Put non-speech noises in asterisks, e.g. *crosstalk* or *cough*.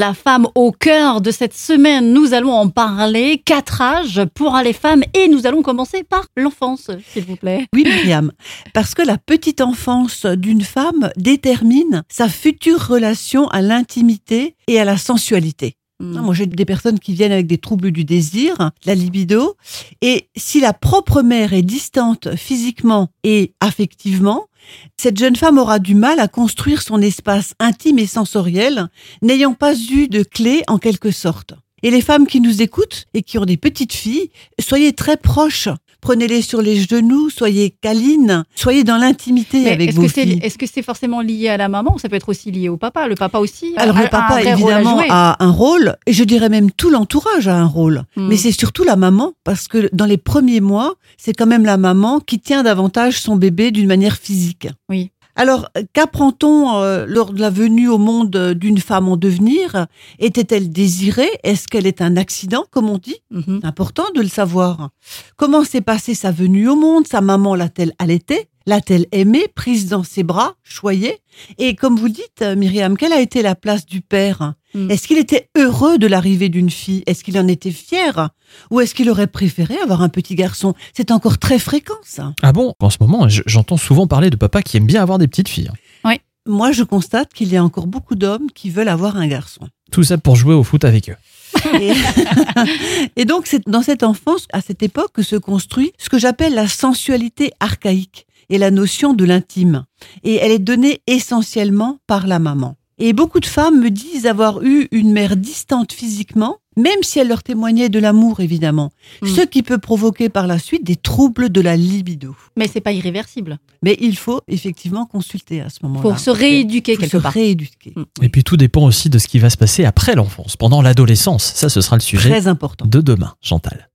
La femme au cœur de cette semaine, nous allons en parler. Quatre âges pour les femmes et nous allons commencer par l'enfance, s'il vous plaît. Oui, Myriam, parce que la petite enfance d'une femme détermine sa future relation à l'intimité et à la sensualité. Hmm. Moi, j'ai des personnes qui viennent avec des troubles du désir, la libido, et si la propre mère est distante physiquement et affectivement, cette jeune femme aura du mal à construire son espace intime et sensoriel, n'ayant pas eu de clé en quelque sorte. Et les femmes qui nous écoutent et qui ont des petites filles, soyez très proches. Prenez-les sur les genoux, soyez câlines, soyez dans l'intimité avec est-ce vos que c'est filles. est-ce que c'est forcément lié à la maman ou ça peut être aussi lié au papa? Le papa aussi a- Alors a- le papa évidemment a un rôle et je dirais même tout l'entourage a un rôle. Hmm. Mais c'est surtout la maman parce que dans les premiers mois, c'est quand même la maman qui tient davantage son bébé d'une manière physique. Oui. Alors qu'apprend-on euh, lors de la venue au monde euh, d'une femme en devenir? Était-elle désirée? Est-ce qu'elle est un accident comme on dit? Mhm. C'est important de le savoir. Comment s'est passée sa venue au monde? Sa maman l'a-t-elle allaitée? L'a-t-elle aimée, prise dans ses bras, choyée? Et comme vous dites, Myriam, quelle a été la place du père? Mm. Est-ce qu'il était heureux de l'arrivée d'une fille? Est-ce qu'il en était fier? Ou est-ce qu'il aurait préféré avoir un petit garçon? C'est encore très fréquent, ça. Ah bon? En ce moment, je- j'entends souvent parler de papas qui aiment bien avoir des petites filles. Moi, je constate qu'il y a encore beaucoup d'hommes qui veulent avoir un garçon. Tout ça pour jouer au foot avec eux. Et, *laughs* et donc, c'est dans cette enfance, à cette époque, que se construit ce que j'appelle la sensualité archaïque et la notion de l'intime. Et elle est donnée essentiellement par la maman. Et beaucoup de femmes me disent avoir eu une mère distante physiquement, même si elle leur témoignait de l'amour, évidemment. Mm. Ce qui peut provoquer par la suite des troubles de la libido. Mais c'est pas irréversible. Mais il faut effectivement consulter à ce moment-là. Faut se rééduquer Faut quelque se part. rééduquer. Mm. Et puis tout dépend aussi de ce qui va se passer après l'enfance, pendant l'adolescence. Ça, ce sera le sujet Très important. de demain, Chantal.